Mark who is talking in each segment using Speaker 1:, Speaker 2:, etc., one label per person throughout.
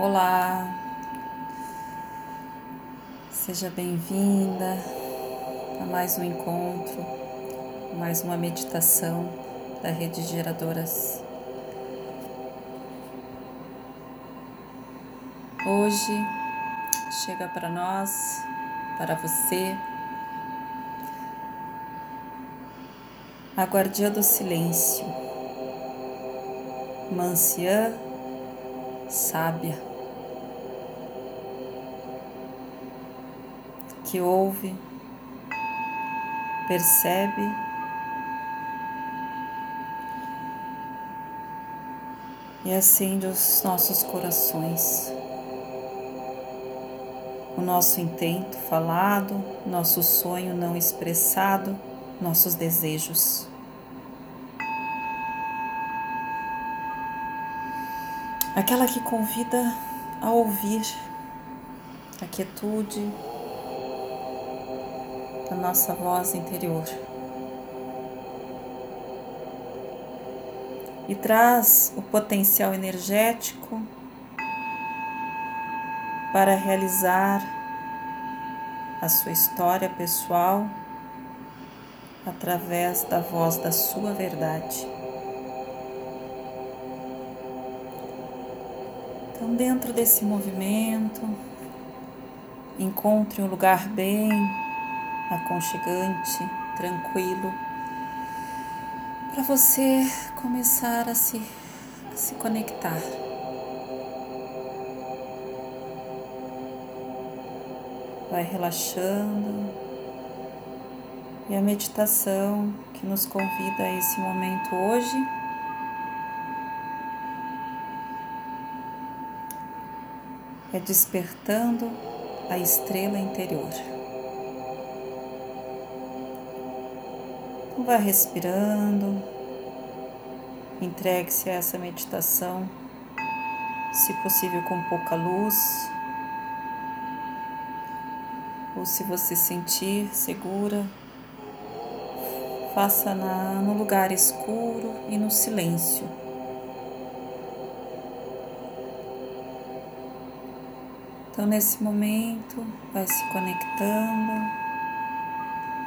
Speaker 1: Olá, seja bem-vinda a mais um encontro, mais uma meditação da Rede Geradoras. Hoje chega para nós, para você, a guardiã do silêncio, Manciã sábia. Que ouve, percebe e acende os nossos corações. O nosso intento falado, nosso sonho não expressado, nossos desejos. Aquela que convida a ouvir a quietude, da nossa voz interior. E traz o potencial energético para realizar a sua história pessoal através da voz da sua verdade. Então, dentro desse movimento, encontre um lugar bem aconchegante, tranquilo, para você começar a se, a se conectar. Vai relaxando e a meditação que nos convida a esse momento hoje. É despertando a estrela interior. Vai respirando, entregue-se a essa meditação, se possível com pouca luz, ou se você sentir segura, faça na, no lugar escuro e no silêncio. Então, nesse momento, vai se conectando,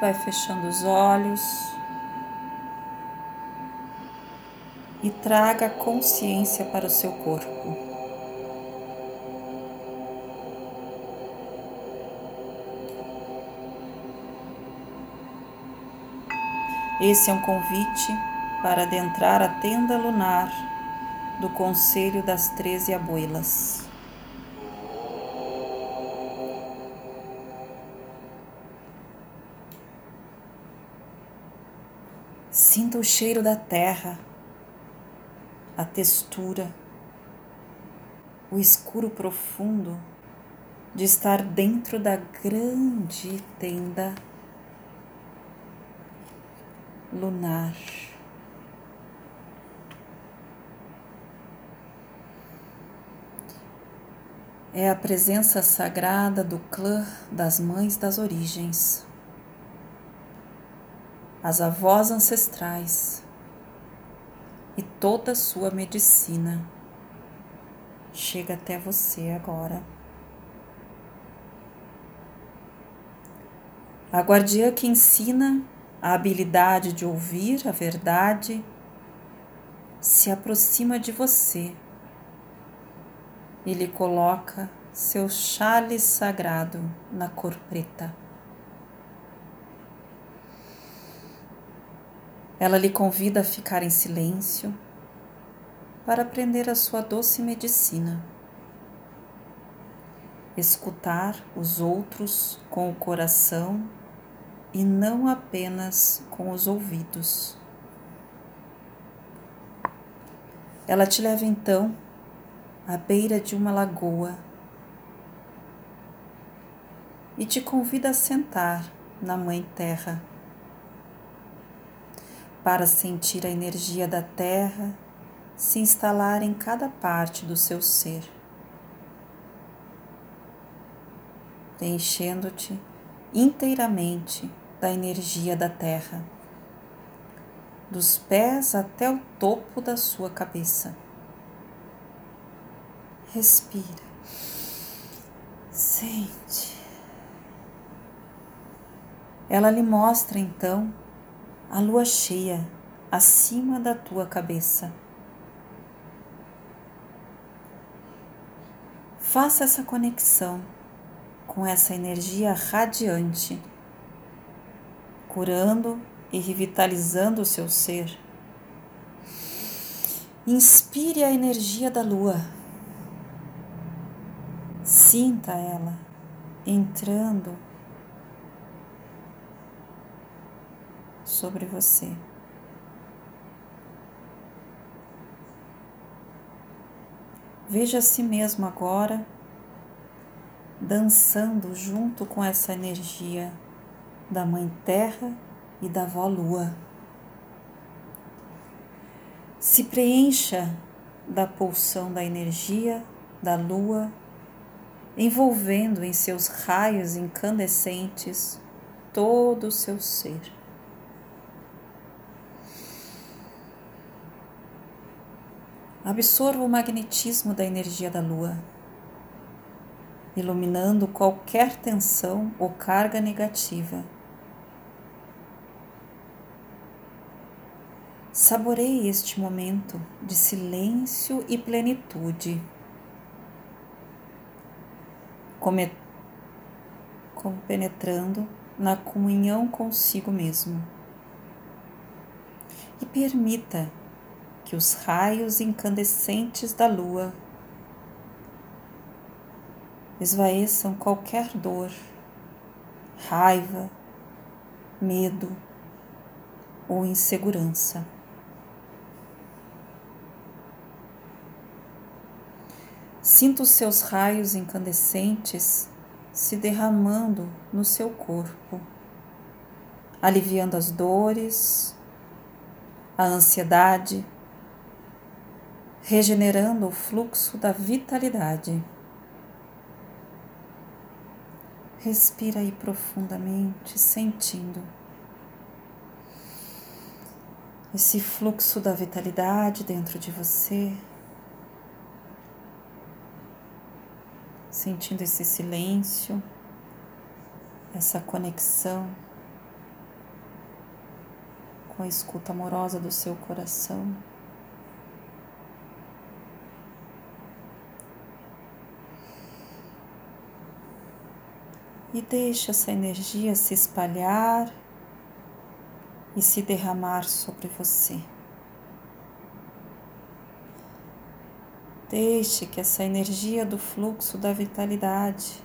Speaker 1: vai fechando os olhos. E traga consciência para o seu corpo. Esse é um convite para adentrar a tenda lunar do Conselho das Treze Abuelas. Sinta o cheiro da terra a textura, o escuro profundo de estar dentro da grande tenda lunar. É a presença sagrada do clã das mães das origens, as avós ancestrais e toda a sua medicina chega até você agora. A guardiã que ensina a habilidade de ouvir a verdade se aproxima de você e lhe coloca seu chale sagrado na cor preta. Ela lhe convida a ficar em silêncio para aprender a sua doce medicina. Escutar os outros com o coração e não apenas com os ouvidos. Ela te leva então à beira de uma lagoa e te convida a sentar na Mãe Terra para sentir a energia da Terra se instalar em cada parte do seu ser, enchendo-te inteiramente da energia da Terra, dos pés até o topo da sua cabeça. Respira. Sente. Ela lhe mostra então a lua cheia acima da tua cabeça. Faça essa conexão com essa energia radiante, curando e revitalizando o seu ser. Inspire a energia da lua. Sinta ela entrando sobre você. Veja a si mesmo agora dançando junto com essa energia da Mãe Terra e da Vó Lua. Se preencha da pulsão da energia da Lua, envolvendo em seus raios incandescentes todo o seu ser. Absorva o magnetismo da energia da Lua, iluminando qualquer tensão ou carga negativa. Saboreie este momento de silêncio e plenitude. Come, penetrando na comunhão consigo mesmo. E permita que os raios incandescentes da lua esvaeçam qualquer dor, raiva, medo ou insegurança. Sinta os seus raios incandescentes se derramando no seu corpo, aliviando as dores, a ansiedade, regenerando o fluxo da vitalidade. Respira aí profundamente, sentindo esse fluxo da vitalidade dentro de você, sentindo esse silêncio, essa conexão com a escuta amorosa do seu coração. E deixe essa energia se espalhar e se derramar sobre você. Deixe que essa energia do fluxo da vitalidade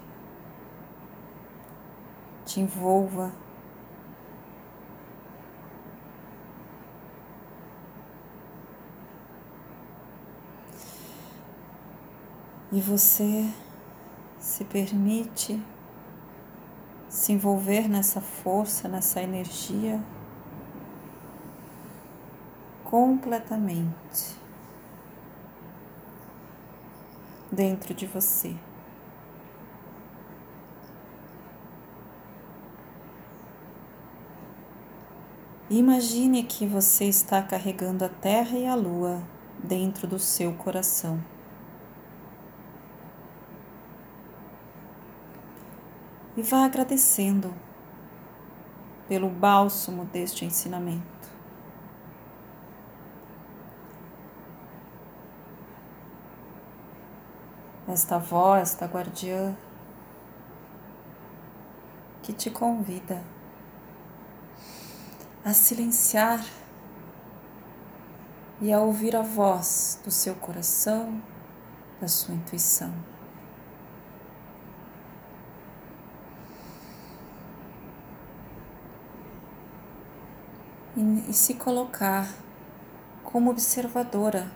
Speaker 1: te envolva. E você se permite se envolver nessa força, nessa energia completamente dentro de você. Imagine que você está carregando a Terra e a Lua dentro do seu coração. E vá agradecendo pelo bálsamo deste ensinamento. Esta voz, esta guardiã que te convida a silenciar e a ouvir a voz do seu coração, da sua intuição. E, se colocar como observadora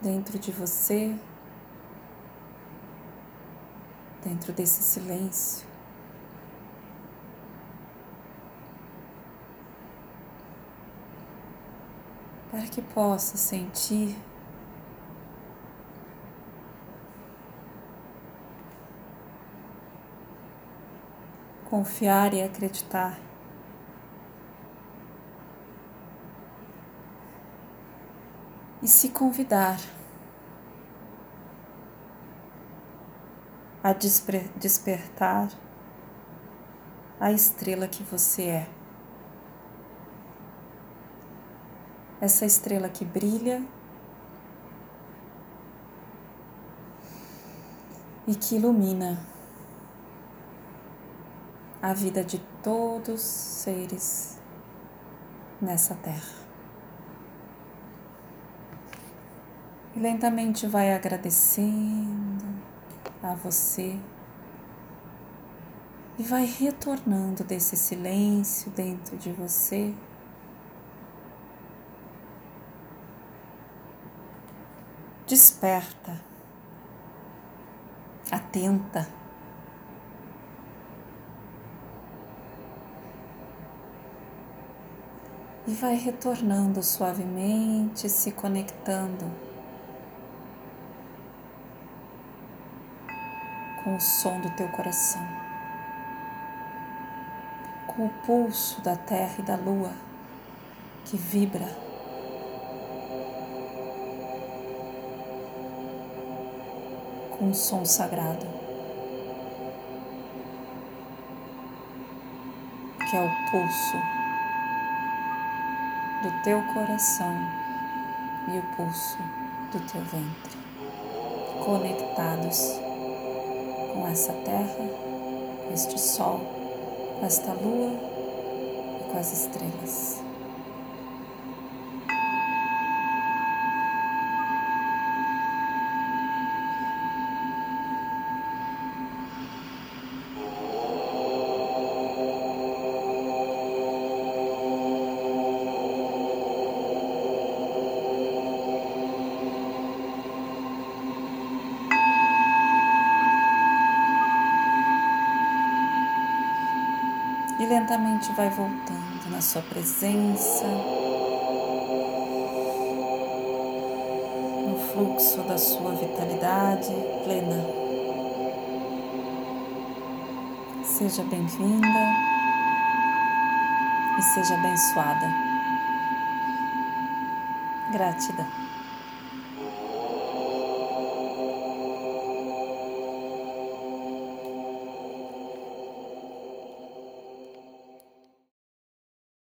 Speaker 1: dentro de você, dentro desse silêncio. Para que possa sentir confiar e acreditar. e se convidar a desper despertar a estrela que você é. Essa estrela que brilha e que ilumina a vida de todos os seres nessa terra. E lentamente vai agradecendo a você e vai retornando desse silêncio dentro de você. Desperta, atenta. E vai retornando suavemente, se conectando com o som do teu coração com o pulso da terra e da lua que vibra. Com um som sagrado, que é o pulso do teu coração e o pulso do teu ventre, conectados com essa terra, este sol com esta lua e com as estrelas. Vai voltando na sua presença, no fluxo da sua vitalidade plena. Seja bem-vinda e seja abençoada. Gratidão.